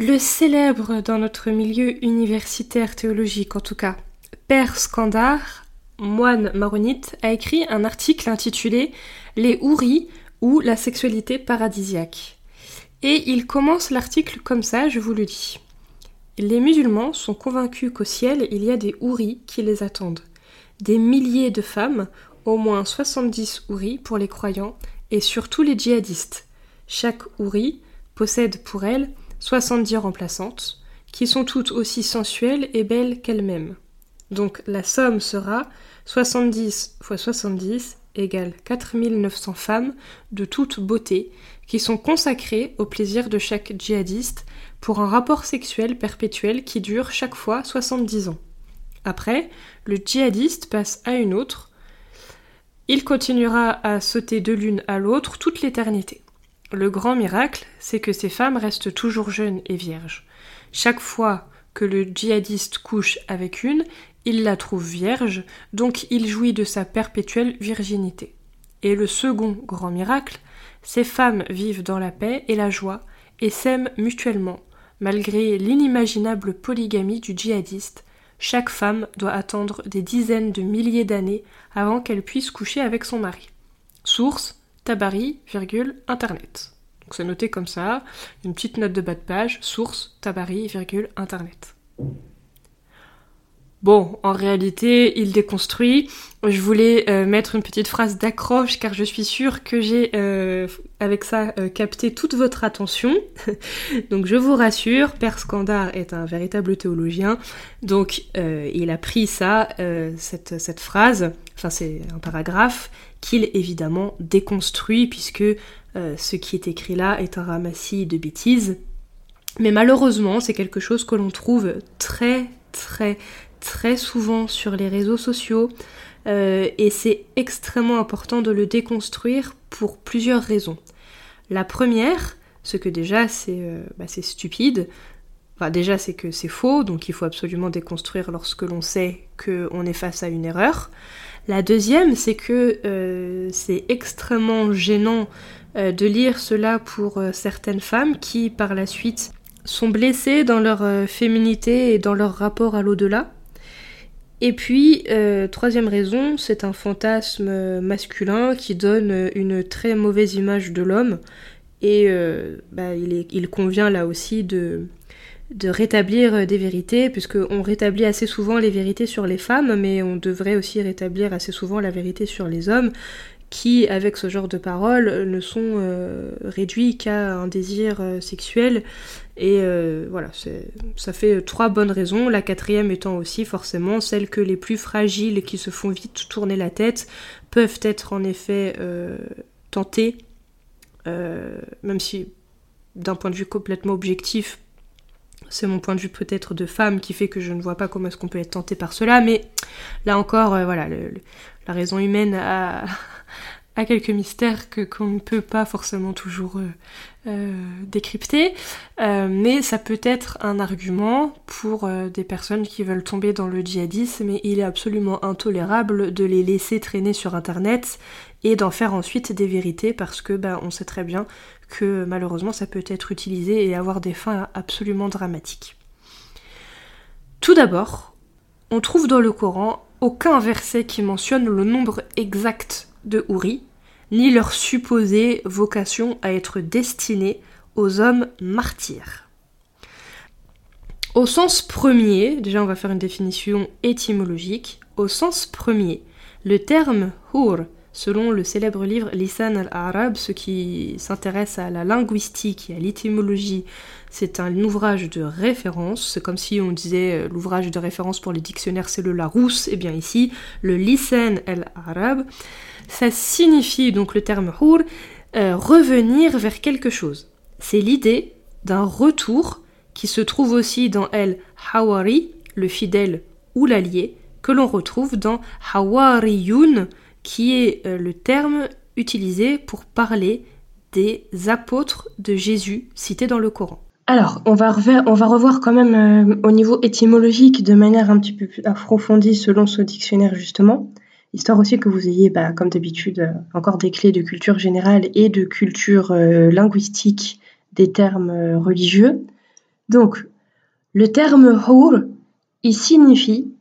Le célèbre dans notre milieu universitaire théologique en tout cas, Père Scandar, moine maronite, a écrit un article intitulé Les houris ou la sexualité paradisiaque. Et il commence l'article comme ça, je vous le dis. Les musulmans sont convaincus qu'au ciel il y a des houris qui les attendent. Des milliers de femmes, au moins 70 houris pour les croyants, et surtout les djihadistes. Chaque houri possède pour elle 70 remplaçantes, qui sont toutes aussi sensuelles et belles qu'elles-mêmes. Donc la somme sera 70 x 70 égale 4900 femmes de toute beauté qui sont consacrées au plaisir de chaque djihadiste pour un rapport sexuel perpétuel qui dure chaque fois 70 ans. Après, le djihadiste passe à une autre. Il continuera à sauter de l'une à l'autre toute l'éternité. Le grand miracle, c'est que ces femmes restent toujours jeunes et vierges. Chaque fois que le djihadiste couche avec une, il la trouve vierge, donc il jouit de sa perpétuelle virginité. Et le second grand miracle, ces femmes vivent dans la paix et la joie et s'aiment mutuellement, malgré l'inimaginable polygamie du djihadiste. Chaque femme doit attendre des dizaines de milliers d'années avant qu'elle puisse coucher avec son mari. Source Tabari, virgule, Internet. Donc c'est noté comme ça, une petite note de bas de page, source Tabari, virgule, Internet. Bon, en réalité, il déconstruit. Je voulais euh, mettre une petite phrase d'accroche car je suis sûre que j'ai euh, avec ça euh, capté toute votre attention. donc je vous rassure, Père Scandar est un véritable théologien. Donc il a pris ça, cette, cette phrase, enfin c'est un paragraphe, qu'il évidemment déconstruit puisque ce qui est écrit là est un ramassis de bêtises. Mais malheureusement, c'est quelque chose que l'on trouve très très très souvent sur les réseaux sociaux euh, et c'est extrêmement important de le déconstruire pour plusieurs raisons. La première, ce que déjà c'est euh, bah, stupide, enfin, déjà c'est que c'est faux, donc il faut absolument déconstruire lorsque l'on sait qu'on est face à une erreur. La deuxième, c'est que euh, c'est extrêmement gênant de lire cela pour certaines femmes qui par la suite sont blessées dans leur féminité et dans leur rapport à l'au-delà et puis, euh, troisième raison, c'est un fantasme masculin qui donne une très mauvaise image de l'homme. Et euh, bah, il, convient là aussi de, de rétablir des vérités, puisqu'on rétablit assez souvent les vérités sur les femmes, mais on devrait aussi rétablir assez souvent la vérité sur les hommes, qui, avec ce genre de paroles, ne sont euh, réduits qu'à un désir sexuel et euh, voilà, ça fait trois bonnes raisons. La quatrième étant aussi forcément celle que les plus fragiles qui se font vite tourner la tête peuvent être en effet euh, euh, même si d'un point de vue complètement objectif, c'est mon point de vue peut-être de femme qui fait que je ne vois pas comment est-ce qu'on peut être tenté par cela, mais là encore, voilà, la raison humaine a, quelques mystères que qu'on ne peut pas forcément toujours euh, décrypter, euh, mais ça peut être un argument pour euh, des personnes qui veulent tomber dans le djihadisme et il est absolument intolérable de les laisser traîner sur internet et d'en faire ensuite des vérités parce que bah, on sait très bien que malheureusement ça peut être utilisé et avoir des fins absolument dramatiques. Tout d'abord, on trouve dans le Coran aucun verset qui mentionne le nombre exact de houris, ni leur supposée vocation à être destinée aux hommes martyrs. Au sens premier, déjà on va faire une définition étymologique, au sens premier, le terme hur, selon le célèbre livre Lisan al-Arab, ce qui s'intéresse à la linguistique et à l'étymologie, c'est un ouvrage de référence, c'est comme si on disait euh, l'ouvrage de référence pour les dictionnaires c'est le Larousse, et eh bien ici, le Lisan al-Arab, ça signifie donc le terme hur euh, revenir vers quelque chose. C'est l'idée d'un retour qui se trouve aussi dans El Hawari, le fidèle ou l'allié, que l'on retrouve dans Hawariyun, qui est euh, le terme utilisé pour parler des apôtres de Jésus cités dans le Coran. Alors, on va, on va revoir quand même euh, au niveau étymologique de manière un petit peu plus approfondie selon ce dictionnaire justement histoire aussi que vous ayez, bah, comme d'habitude, euh, encore des clés de culture générale et de culture linguistique des termes religieux. Donc, le terme hour, il signifie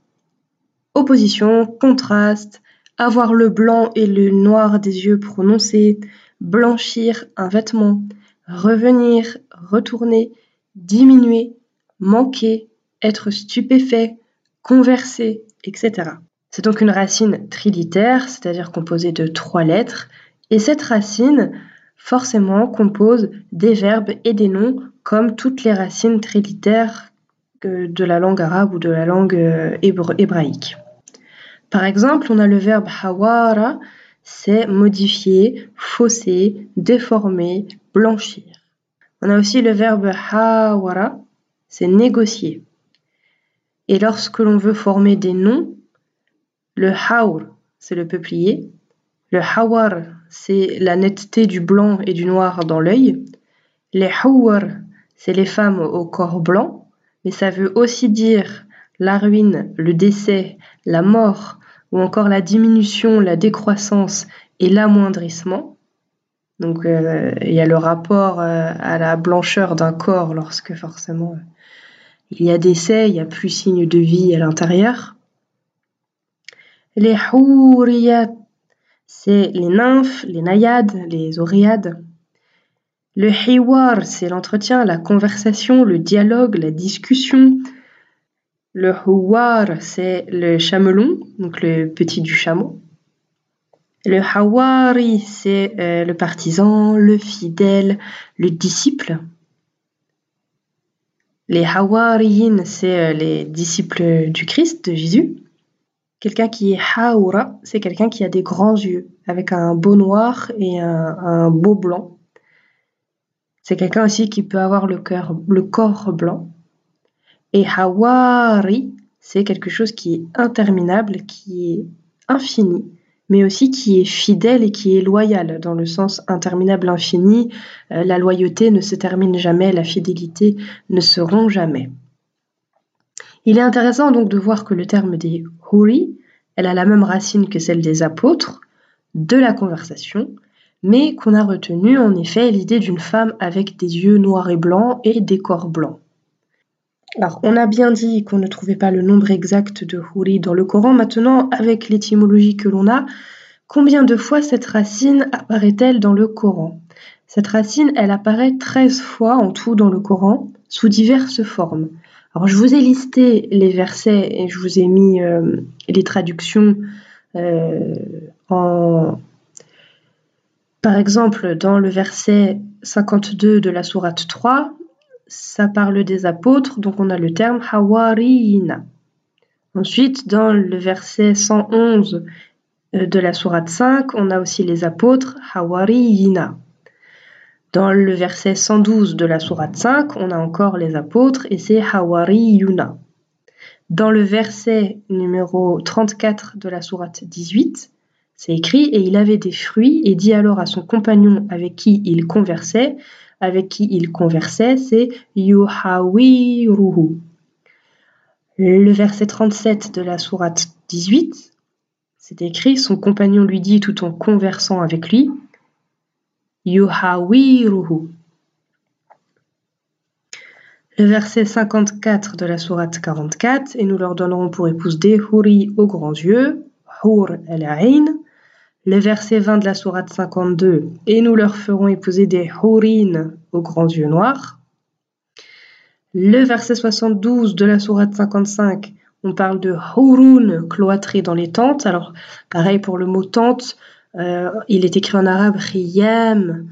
opposition, contraste, avoir le blanc et le noir des yeux prononcés, blanchir un vêtement, revenir, retourner, diminuer, manquer, être stupéfait, converser, etc. C'est donc une racine trilitaire, c'est-à-dire composée de trois lettres, et cette racine, forcément, compose des verbes et des noms, comme toutes les racines trilitaires de la langue arabe ou de la langue euh, hébraïque. Par exemple, on a le verbe hawara, c'est modifier, fausser, déformer, blanchir. On a aussi le verbe hawara, c'est négocier. Et lorsque l'on veut former des noms, le haur, c'est le peuplier. Le hawar, c'est la netteté du blanc et du noir dans l'œil. Les hawar, c'est les femmes au corps blanc, mais ça veut aussi dire la ruine, le décès, la mort, ou encore la diminution, la décroissance et l'amoindrissement. Donc euh, il y a le rapport euh, à la blancheur d'un corps lorsque forcément il y a décès, il n'y a plus signe de vie à l'intérieur. Les houriyat, c'est les nymphes, les naïades, les oréades. Le hiwar, c'est l'entretien, la conversation, le dialogue, la discussion. Le huwar, c'est le chamelon, donc le petit du chameau. Le hawari, c'est euh, le partisan, le fidèle, le disciple. Les hawariyin, c'est euh, les disciples du Christ, de Jésus. Quelqu'un qui est haoura, c'est quelqu'un qui a des grands yeux, avec un beau noir et un beau blanc. C'est quelqu'un aussi qui peut avoir le corps blanc. Et Hawari, c'est quelque chose qui est interminable, qui est infini, mais aussi qui est fidèle et qui est loyal, dans le sens interminable infini. Euh, la loyauté ne se termine jamais, la fidélité ne se rompt jamais. Il est intéressant donc de voir que le terme des Huri, elle a la même racine que celle des apôtres, de la conversation, mais qu'on a retenu en effet l'idée d'une femme avec des yeux noirs et blancs et des corps blancs. Alors, on a bien dit qu'on ne trouvait pas le nombre exact de Huri dans le Coran. Maintenant, avec l'étymologie que l'on a, combien de fois cette racine apparaît-elle dans le Coran? Cette racine, elle apparaît 13 fois en tout dans le Coran, sous diverses formes. Alors, je vous ai listé les versets et je vous ai mis euh, les traductions euh, en, par exemple, dans le verset 52 de la sourate 3, ça parle des apôtres, donc on a le terme Hawariyina. Ensuite, dans le verset 111 euh, de la sourate 5, on a aussi les apôtres Hawariyina. Dans le verset 112 de la sourate 5, on a encore les apôtres et c'est Hawariyuna. Dans le verset numéro 34 de la sourate 18, c'est écrit, et il avait des fruits, et dit alors à son compagnon avec qui il conversait, avec qui il conversait, c'est Yuhawiruhu. Le verset 37 de la sourate 18, c'est écrit, son compagnon lui dit tout en conversant avec lui, Yuhawiruhu. Le verset 54 de la sourate 44, et nous leur donnerons pour épouse des Huri aux grands yeux, Hur el-Ain, le verset 20 de la sourate 52, et nous leur ferons épouser des hourines aux grands yeux noirs. Le verset 72 de la sourate 55, on parle de houroun cloîtrés dans les tentes. Alors, pareil pour le mot tente, euh, il est écrit en arabe riyam,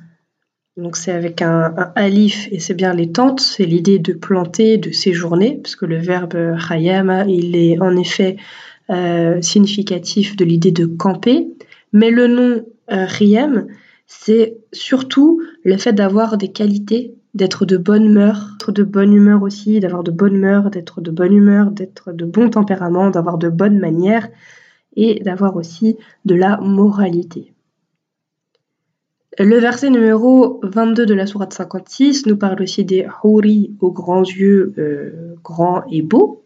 donc c'est avec un, alif et c'est bien les tentes, c'est l'idée de planter, de séjourner, puisque le verbe riyam, il est en effet euh, significatif de l'idée de camper. Mais le nom euh, Riem, c'est surtout le fait d'avoir des qualités, d'être de bonne humeur, d'être de bonne humeur aussi, d'avoir de bonne humeur, d'être de bonne humeur, d'être de bon tempérament, d'avoir de bonnes manières et d'avoir aussi de la moralité. Le verset numéro 22 de la sourate 56 nous parle aussi des houri aux grands yeux euh, grands et beaux.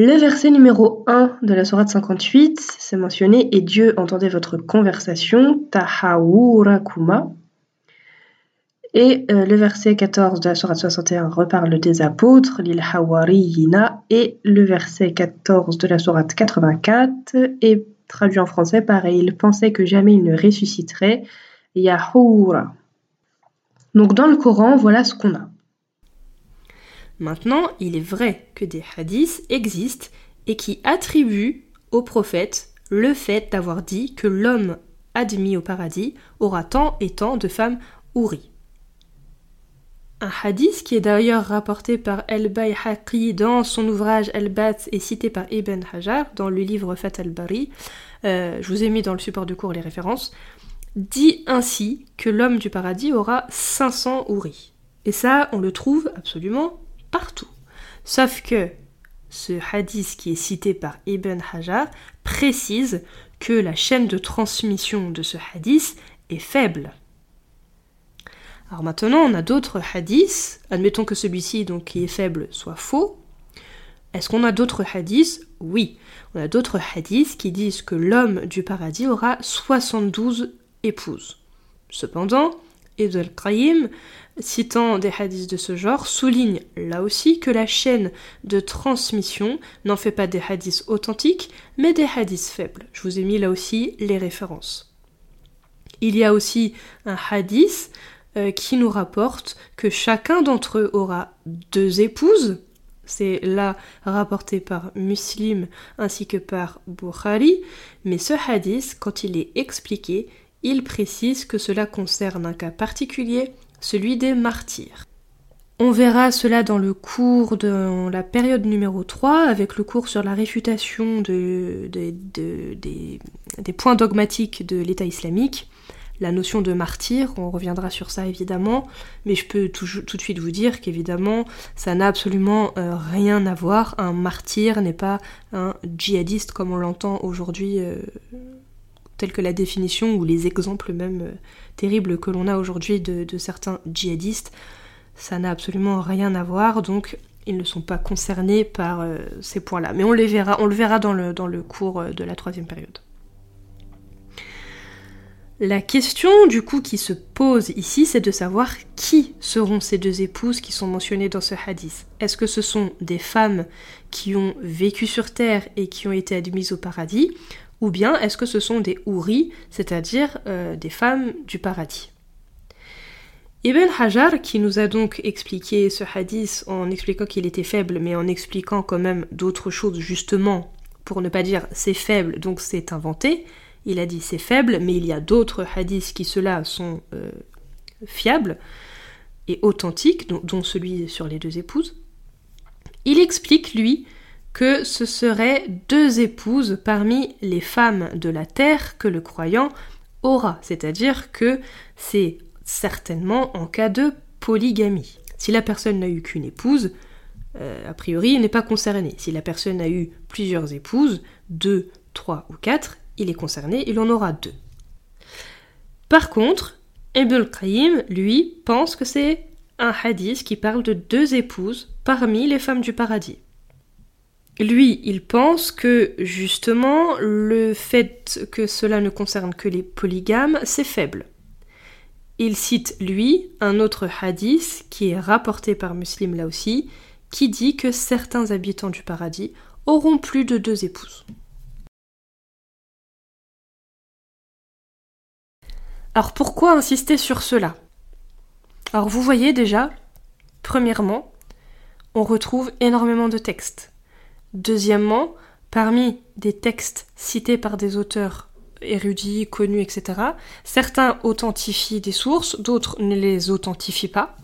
Le verset numéro 1 de la sourate 58, c'est mentionné Et Dieu entendait votre conversation, Tahawurakuma. Et euh, le verset 14 de la Sourate 61 reparle des apôtres, l'il hawariyina, et le verset 14 de la Sourate 84 est traduit en français pareil, il pensait que jamais il ne ressusciterait, yahoura. Donc dans le Coran, voilà ce qu'on a. Maintenant, il est vrai que des hadiths existent et qui attribuent au prophète le fait d'avoir dit que l'homme admis au paradis aura tant et tant de femmes ouri. Un hadith qui est d'ailleurs rapporté par El-Bayhaqi dans son ouvrage El-Bat et cité par Ibn Hajar dans le livre Fat al-Bari, euh, je vous ai mis dans le support de cours les références, dit ainsi que l'homme du paradis aura 500 ouris. Et ça, on le trouve absolument partout. Sauf que ce hadith qui est cité par Ibn Hajar précise que la chaîne de transmission de ce hadith est faible. Alors maintenant, on a d'autres hadiths. Admettons que celui-ci, donc qui est faible, soit faux. Est-ce qu'on a d'autres hadiths? Oui. On a d'autres hadiths qui disent que l'homme du paradis aura 72 épouses. Cependant, Ibn al-Qayyim, citant des hadiths de ce genre, souligne là aussi que la chaîne de transmission n'en fait pas des hadiths authentiques, mais des hadiths faibles. Je vous ai mis là aussi les références. Il y a aussi un hadith euh, qui nous rapporte que chacun d'entre eux aura deux épouses. C'est là rapporté par Muslim ainsi que par Bukhari. Mais ce hadith, quand il est expliqué, il précise que cela concerne un cas particulier, celui des martyrs. On verra cela dans le cours de la période numéro 3, avec le cours sur la réfutation des points dogmatiques de l'État islamique la notion de martyr, on reviendra sur ça évidemment, mais je peux tout, de suite vous dire qu'évidemment ça n'a absolument euh, rien à voir. Un martyr n'est pas un djihadiste comme on l'entend aujourd'hui, euh, tel que la définition ou les exemples même euh, terribles que l'on a aujourd'hui de, certains djihadistes. Ça n'a absolument rien à voir, donc ils ne sont pas concernés par ces points-là. Mais on les verra, on le verra dans le, dans le cours de la troisième période. La question du coup qui se pose ici, c'est de savoir qui seront ces deux épouses qui sont mentionnées dans ce hadith. Est-ce que ce sont des femmes qui ont vécu sur terre et qui ont été admises au paradis, ou bien est-ce que ce sont des houris, c'est-à-dire euh, des femmes du paradis? Ibn Hajar, qui nous a donc expliqué ce hadith en expliquant qu'il était faible, mais en expliquant quand même d'autres choses justement, pour ne pas dire c'est faible, donc c'est inventé, il a dit c'est faible, mais il y a d'autres hadiths qui ceux-là sont euh, fiables et authentiques, dont, celui sur les deux épouses. Il explique, lui, que ce seraient deux épouses parmi les femmes de la terre que le croyant aura, c'est-à-dire que c'est certainement en cas de polygamie. Si la personne n'a eu qu'une épouse, euh, a priori, il n'est pas concerné. Si la personne a eu plusieurs épouses, deux, trois ou quatre, il est concerné, il en aura deux. Par contre, Ibn Qayyim, lui, pense que c'est un hadith qui parle de deux épouses parmi les femmes du paradis. Lui, il pense que justement le fait que cela ne concerne que les polygames, c'est faible. Il cite, lui, un autre hadith qui est rapporté par Muslim là aussi, qui dit que certains habitants du paradis auront plus de deux épouses. Alors pourquoi insister sur cela? Alors vous voyez déjà, premièrement, on retrouve énormément de textes. Deuxièmement, parmi des textes cités par des auteurs érudits, connus, etc., certains authentifient des sources, d'autres ne les authentifient pas.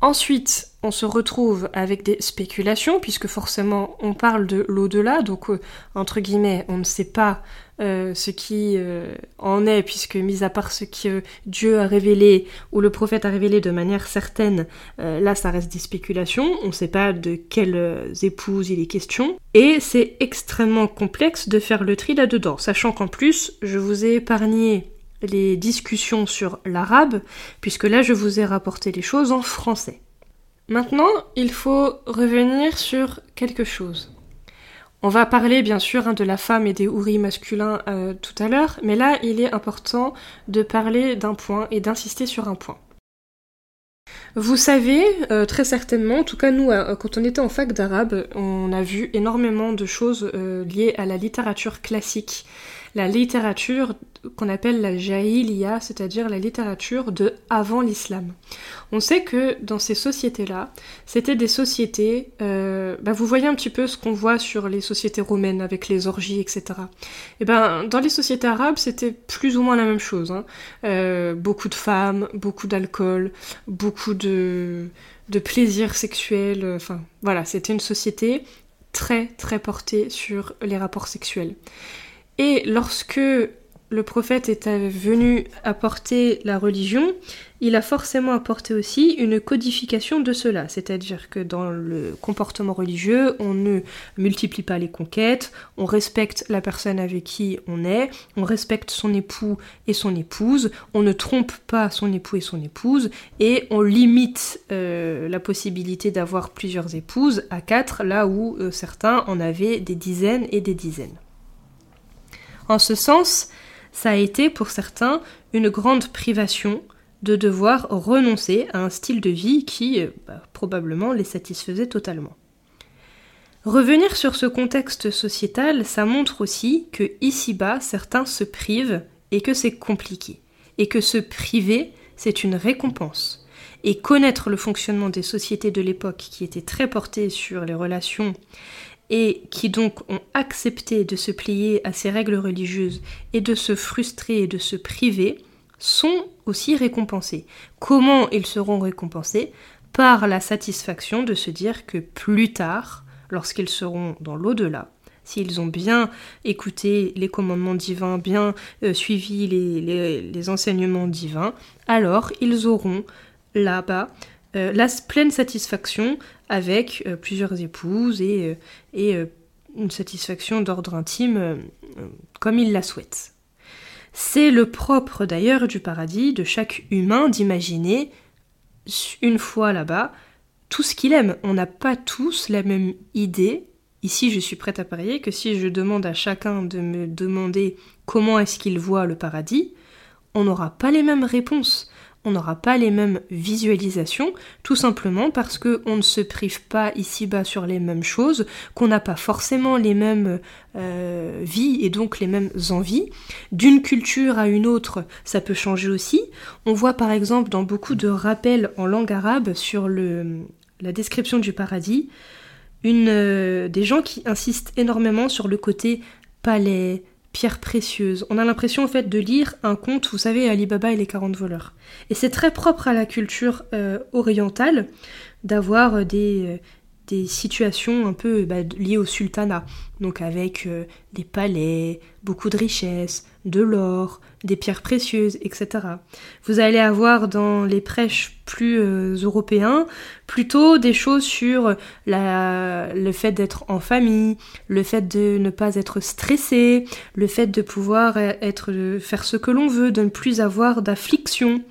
Ensuite, on se retrouve avec des spéculations, puisque forcément on parle de l'au-delà, donc euh, entre guillemets, on ne sait pas euh, ce qui euh, en est, puisque mis à part ce que Dieu a révélé ou le prophète a révélé de manière certaine, là ça reste des spéculations, on ne sait pas de quelles épouses il est question, et c'est extrêmement complexe de faire le tri là-dedans, sachant qu'en plus, je vous ai épargné les discussions sur l'arabe, puisque là je vous ai rapporté les choses en français. Maintenant, il faut revenir sur quelque chose. On va parler bien sûr hein, de la femme et des houris masculins euh, tout à l'heure, mais là il est important de parler d'un point et d'insister sur un point. Vous savez, euh, très certainement, en tout cas nous, euh, quand on était en fac d'arabe, on a vu énormément de choses liées à la littérature classique la littérature qu'on appelle la jahiliya, c'est-à-dire la littérature de avant l'islam. On sait que dans ces sociétés-là, c'était des sociétés, euh, bah vous voyez un petit peu ce qu'on voit sur les sociétés romaines avec les orgies, etc. Et eh ben dans les sociétés arabes, c'était plus ou moins la même chose. Hein. Euh, beaucoup de femmes, beaucoup d'alcool, beaucoup de de plaisir sexuel. Enfin voilà, c'était une société très très portée sur les rapports sexuels. Et lorsque le prophète est venu apporter la religion, il a forcément apporté aussi une codification de cela, c'est-à-dire que dans le comportement religieux, on ne multiplie pas les conquêtes, on respecte la personne avec qui on est, on respecte son époux et son épouse, on ne trompe pas son époux et son épouse, et on limite euh, la possibilité d'avoir plusieurs épouses à quatre, là où euh, certains en avaient des dizaines et des dizaines. En ce sens, ça a été pour certains une grande privation de devoir renoncer à un style de vie qui euh, bah, probablement les satisfaisait totalement. Revenir sur ce contexte sociétal, ça montre aussi que ici-bas, certains se privent et que c'est compliqué, et que se priver, c'est une récompense. Et connaître le fonctionnement des sociétés de l'époque qui étaient très portées sur les relations et qui donc ont accepté de se plier à ces règles religieuses et de se frustrer et de se priver, sont aussi récompensés. Comment ils seront récompensés? Par la satisfaction de se dire que plus tard, lorsqu'ils seront dans l'au-delà, s'ils ont bien écouté les commandements divins, bien euh, suivi les enseignements divins, alors ils auront là-bas euh, la pleine satisfaction avec euh, plusieurs épouses et, euh, une satisfaction d'ordre intime comme il la souhaite. C'est le propre d'ailleurs du paradis de chaque humain d'imaginer, une fois là-bas, tout ce qu'il aime. On n'a pas tous la même idée. Ici, je suis prête à parier que si je demande à chacun de me demander comment est-ce qu'il voit le paradis, on n'aura pas les mêmes réponses on n'aura pas les mêmes visualisations, tout simplement parce qu'on ne se prive pas ici-bas sur les mêmes choses, qu'on n'a pas forcément les mêmes euh, vies et donc les mêmes envies. D'une culture à une autre, ça peut changer aussi. On voit par exemple dans beaucoup de rappels en langue arabe sur la description du paradis, euh, des gens qui insistent énormément sur le côté palais, pierres précieuses. On a l'impression en fait de lire un conte, vous savez, Ali Baba et les 40 voleurs. Et c'est très propre à la culture euh, orientale d'avoir euh, des, euh, des situations un peu bah, liées au sultanat, donc avec des palais, beaucoup de richesses, de l'or, des pierres précieuses, etc. Vous allez avoir dans les prêches plus euh, européens plutôt des choses sur la, le fait d'être en famille, le fait de ne pas être stressé, le fait de pouvoir être faire ce que l'on veut, de ne plus avoir d'affliction.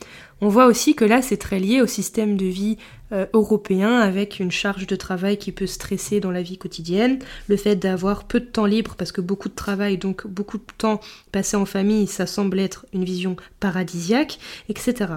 On voit aussi que là c'est très lié au système de vie euh, européen avec une charge de travail qui peut stresser dans la vie quotidienne, le fait d'avoir peu de temps libre parce que beaucoup de travail, donc beaucoup de temps passé en famille, ça semble être une vision paradisiaque, etc.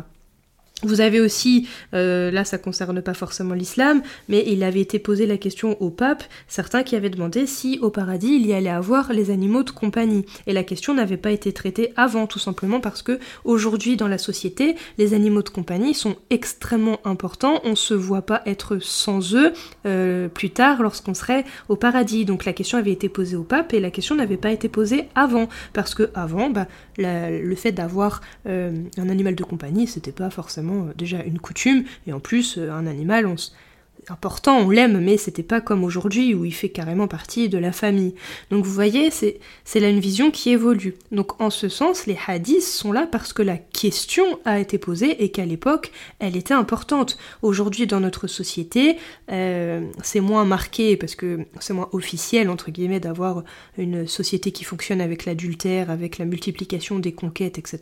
Vous avez aussi, euh, là ça concerne pas forcément l'islam, mais il avait été posé la question au pape, certains qui avaient demandé si au paradis il y allait avoir les animaux de compagnie. Et la question n'avait pas été traitée avant, tout simplement parce que aujourd'hui dans la société, les animaux de compagnie sont extrêmement importants, on se voit pas être sans eux euh, plus tard lorsqu'on serait au paradis. Donc la question avait été posée au pape et la question n'avait pas été posée avant, parce que avant, bah, le fait d'avoir euh, un animal de compagnie, c'était pas forcément euh, déjà une coutume, et en plus, euh, un animal, on, important, on l'aime, mais c'était pas comme aujourd'hui où il fait carrément partie de la famille. Donc vous voyez, c'est, là une vision qui évolue. Donc en ce sens, les hadiths sont là parce que la question a été posée et qu'à l'époque, elle était importante. Aujourd'hui, dans notre société, euh, c'est moins marqué parce que c'est moins officiel, entre guillemets, d'avoir une société qui fonctionne avec l'adultère, avec la multiplication des conquêtes, etc.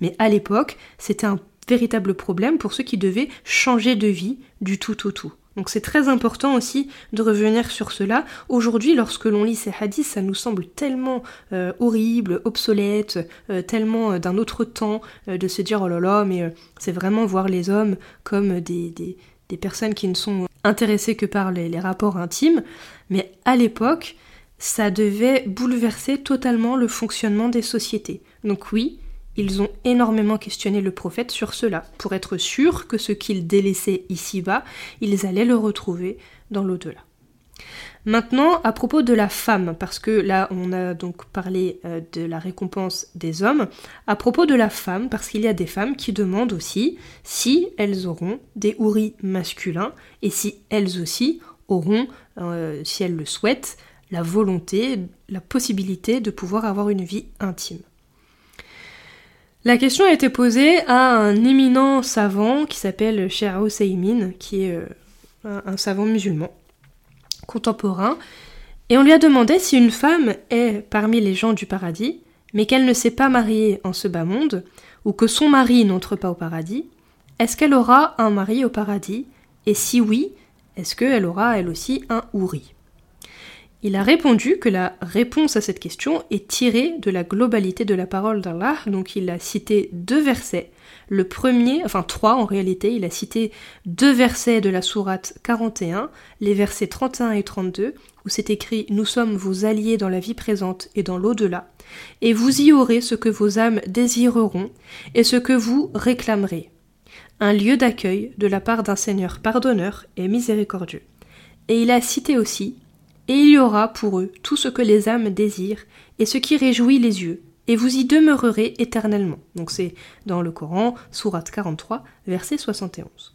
Mais à l'époque, c'était un véritable problème pour ceux qui devaient changer de vie du tout au tout. Donc c'est très important aussi de revenir sur cela. Aujourd'hui, lorsque l'on lit ces hadiths, ça nous semble tellement euh, horrible, obsolète, euh, tellement euh, d'un autre temps, de se dire oh là là, mais c'est vraiment voir les hommes comme des, des, personnes qui ne sont intéressées que par les rapports intimes. Mais à l'époque, ça devait bouleverser totalement le fonctionnement des sociétés. Donc oui, ils ont énormément questionné le prophète sur cela, pour être sûrs que ce qu'ils délaissaient ici-bas, ils allaient le retrouver dans l'au-delà. Maintenant, à propos de la femme, parce que là on a donc parlé euh, de la récompense des hommes, à propos de la femme, parce qu'il y a des femmes qui demandent aussi si elles auront des houris masculins et si elles aussi auront, euh, si elles le souhaitent, la volonté, la possibilité de pouvoir avoir une vie intime. La question a été posée à un éminent savant qui s'appelle Sheikh Hussein, qui est euh, un, savant musulman contemporain, et on lui a demandé si une femme est parmi les gens du paradis, mais qu'elle ne s'est pas mariée en ce bas monde, ou que son mari n'entre pas au paradis, est-ce qu'elle aura un mari au paradis? Et si oui, est-ce qu'elle aura elle aussi un houri il a répondu que la réponse à cette question est tirée de la globalité de la parole d'Allah, donc il a cité deux versets. Le premier, enfin trois en réalité, il a cité deux versets de la sourate 41, les versets 31 et 32, où c'est écrit Nous sommes vos alliés dans la vie présente et dans l'au-delà, et vous y aurez ce que vos âmes désireront et ce que vous réclamerez. Un lieu d'accueil de la part d'un Seigneur pardonneur et miséricordieux. Et il a cité aussi et il y aura pour eux tout ce que les âmes désirent et ce qui réjouit les yeux, et vous y demeurerez éternellement. Donc c'est dans le Coran, Sourate 43, verset 71.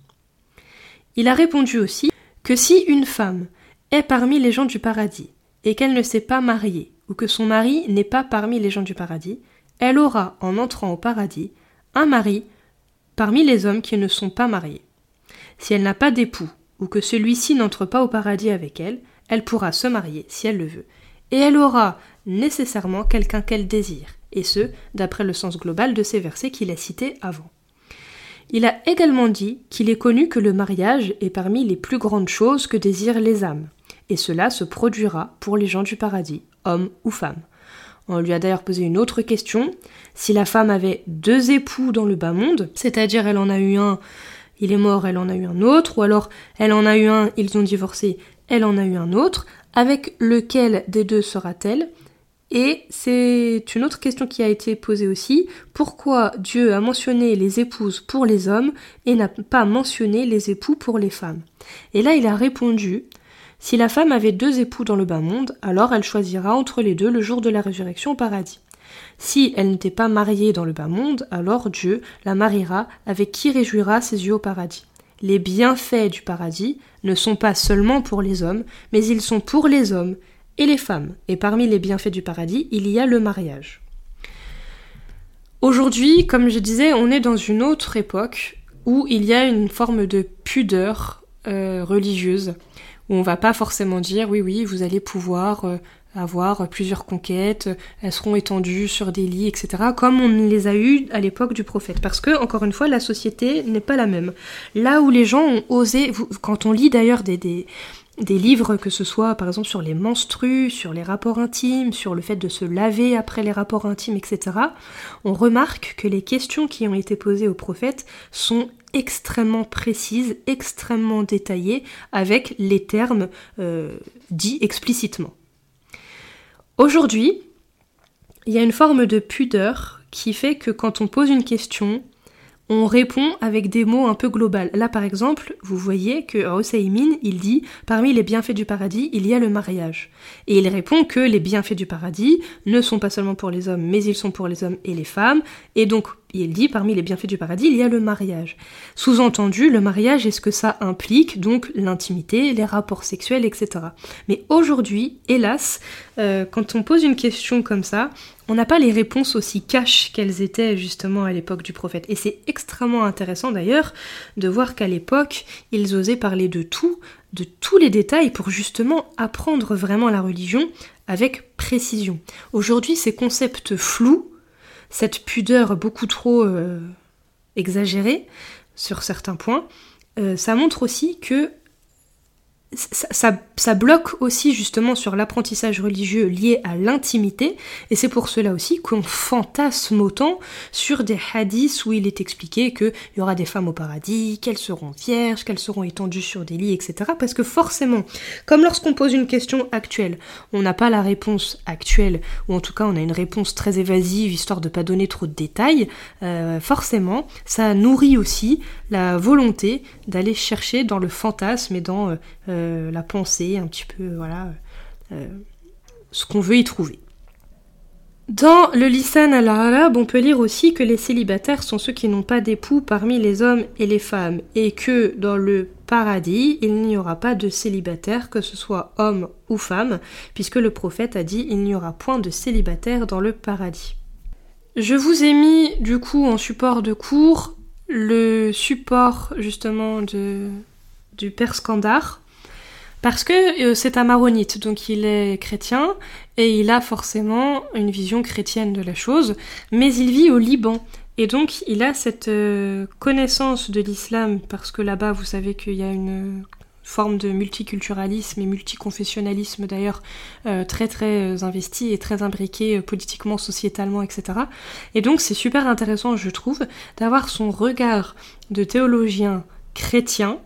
Il a répondu aussi que si une femme est parmi les gens du paradis, et qu'elle ne s'est pas mariée, ou que son mari n'est pas parmi les gens du paradis, elle aura, en entrant au paradis, un mari parmi les hommes qui ne sont pas mariés. Si elle n'a pas d'époux, ou que celui-ci n'entre pas au paradis avec elle, elle pourra se marier si elle le veut, et elle aura nécessairement quelqu'un qu'elle désire, et ce, d'après le sens global de ces versets qu'il a cités avant. Il a également dit qu'il est connu que le mariage est parmi les plus grandes choses que désirent les âmes, et cela se produira pour les gens du paradis, hommes ou femmes. On lui a d'ailleurs posé une autre question. Si la femme avait deux époux dans le bas monde, c'est-à-dire elle en a eu un, il est mort, elle en a eu un autre, ou alors elle en a eu un, ils ont divorcé, elle en a eu un autre, avec lequel des deux sera-t-elle? Et c'est une autre question qui a été posée aussi, pourquoi Dieu a mentionné les épouses pour les hommes et n'a pas mentionné les époux pour les femmes? Et là il a répondu, si la femme avait deux époux dans le bas monde, alors elle choisira entre les deux le jour de la résurrection au paradis. Si elle n'était pas mariée dans le bas monde, alors Dieu la mariera avec qui réjouira ses yeux au paradis les bienfaits du paradis ne sont pas seulement pour les hommes, mais ils sont pour les hommes et les femmes. Et parmi les bienfaits du paradis, il y a le mariage. Aujourd'hui, comme je disais, on est dans une autre époque où il y a une forme de pudeur euh, religieuse, où on va pas forcément dire oui oui, vous allez pouvoir euh, avoir plusieurs conquêtes, elles seront étendues sur des lits, etc., comme on les a eues à l'époque du prophète. Parce que, encore une fois, la société n'est pas la même. Là où les gens ont osé, quand on lit d'ailleurs des, des, livres, que ce soit par exemple sur les menstrues, sur les rapports intimes, sur le fait de se laver après les rapports intimes, etc., on remarque que les questions qui ont été posées au prophète sont extrêmement précises, extrêmement détaillées, avec les termes euh, dits explicitement. Aujourd'hui, il y a une forme de pudeur qui fait que quand on pose une question, on répond avec des mots un peu globaux. Là, par exemple, vous voyez que Hosseimine, il dit parmi les bienfaits du paradis, il y a le mariage. Et il répond que les bienfaits du paradis ne sont pas seulement pour les hommes, mais ils sont pour les hommes et les femmes. Et donc, il dit parmi les bienfaits du paradis, il y a le mariage. Sous-entendu, le mariage est ce que ça implique, donc l'intimité, les rapports sexuels, etc. Mais aujourd'hui, hélas, euh, quand on pose une question comme ça, on n'a pas les réponses aussi cash qu'elles étaient justement à l'époque du prophète. Et c'est extrêmement intéressant d'ailleurs de voir qu'à l'époque, ils osaient parler de tout, de tous les détails pour justement apprendre vraiment la religion avec précision. Aujourd'hui, ces concepts flous, cette pudeur beaucoup trop euh, exagérée sur certains points, euh, ça montre aussi que ça, ça, bloque aussi justement sur l'apprentissage religieux lié à l'intimité, et c'est pour cela aussi qu'on fantasme autant sur des hadiths où il est expliqué qu'il y aura des femmes au paradis, qu'elles seront vierges, qu'elles seront étendues sur des lits, etc. Parce que forcément, comme lorsqu'on pose une question actuelle, on n'a pas la réponse actuelle, ou en tout cas on a une réponse très évasive, histoire de pas donner trop de détails, euh, forcément, ça nourrit aussi la volonté d'aller chercher dans le fantasme et dans... Euh, euh, la pensée, un petit peu, voilà, euh, ce qu'on veut y trouver. Dans le Lisan al-Arab, on peut lire aussi que les célibataires sont ceux qui n'ont pas d'époux parmi les hommes et les femmes, et que dans le paradis, il n'y aura pas de célibataires, que ce soit homme ou femme, puisque le prophète a dit il n'y aura point de célibataires dans le paradis. Je vous ai mis du coup en support de cours le support justement de, du Père Scandar, parce que euh, c'est un maronite, donc il est chrétien et il a forcément une vision chrétienne de la chose, mais il vit au Liban. Et donc il a cette euh, connaissance de l'islam, parce que là-bas vous savez qu'il y a une forme de multiculturalisme et multiconfessionnalisme d'ailleurs euh, très très investi et très imbriqué politiquement, sociétalement, etc. Et donc c'est super intéressant, je trouve, d'avoir son regard de théologien chrétien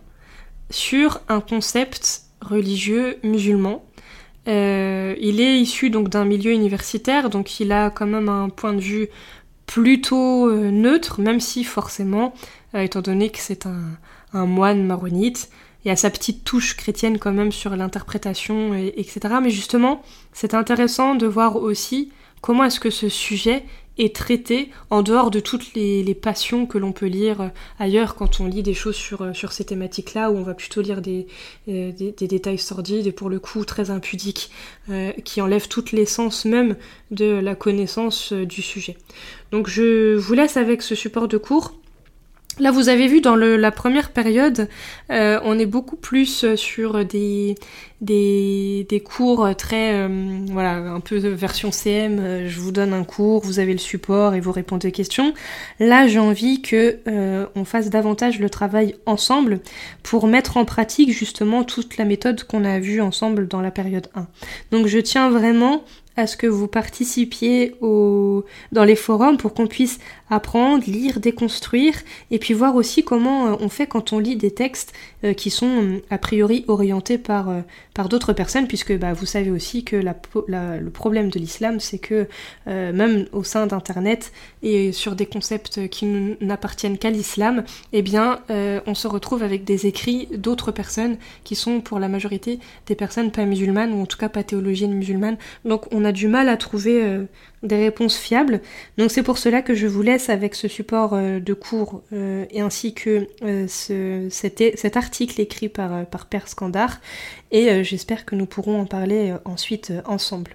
sur un concept religieux musulman. Euh, il est issu donc d'un milieu universitaire, donc il a quand même un point de vue plutôt euh, neutre, même si forcément, euh, étant donné que c'est un, moine maronite, il y a sa petite touche chrétienne quand même sur l'interprétation, etc. Mais justement, c'est intéressant de voir aussi comment est-ce que ce sujet est traité en dehors de toutes les, passions que l'on peut lire euh, ailleurs quand on lit des choses sur, euh, sur ces thématiques-là, où on va plutôt lire des, euh, des, détails sordides et pour le coup très impudiques, qui enlèvent toute l'essence même de la connaissance du sujet. Donc je vous laisse avec ce support de cours. Là, vous avez vu dans le, la première période, euh, on est beaucoup plus euh, sur des, des, des cours très, euh, voilà, un peu version CM. je vous donne un cours, vous avez le support et vous répondez aux questions. Là, j'ai envie que on fasse davantage le travail ensemble pour mettre en pratique justement toute la méthode qu'on a vue ensemble dans la période 1. Donc, je tiens vraiment à ce que vous participiez au, dans les forums pour qu'on puisse apprendre, lire, déconstruire, et puis voir aussi comment euh, on fait quand on lit des textes euh, qui sont euh, a priori orientés par, par d'autres personnes, puisque bah, vous savez aussi que le problème de l'islam, c'est que même au sein d'Internet et sur des concepts qui n'appartiennent qu'à l'islam, eh bien, on se retrouve avec des écrits d'autres personnes qui sont pour la majorité des personnes pas musulmanes, ou en tout cas pas théologiennes musulmanes. Donc on a du mal à trouver des réponses fiables. Donc c'est pour cela que je vous laisse avec ce support euh, de cours euh, et ainsi que euh, ce, cet, article écrit par, par Père Scandar et j'espère que nous pourrons en parler ensuite ensemble.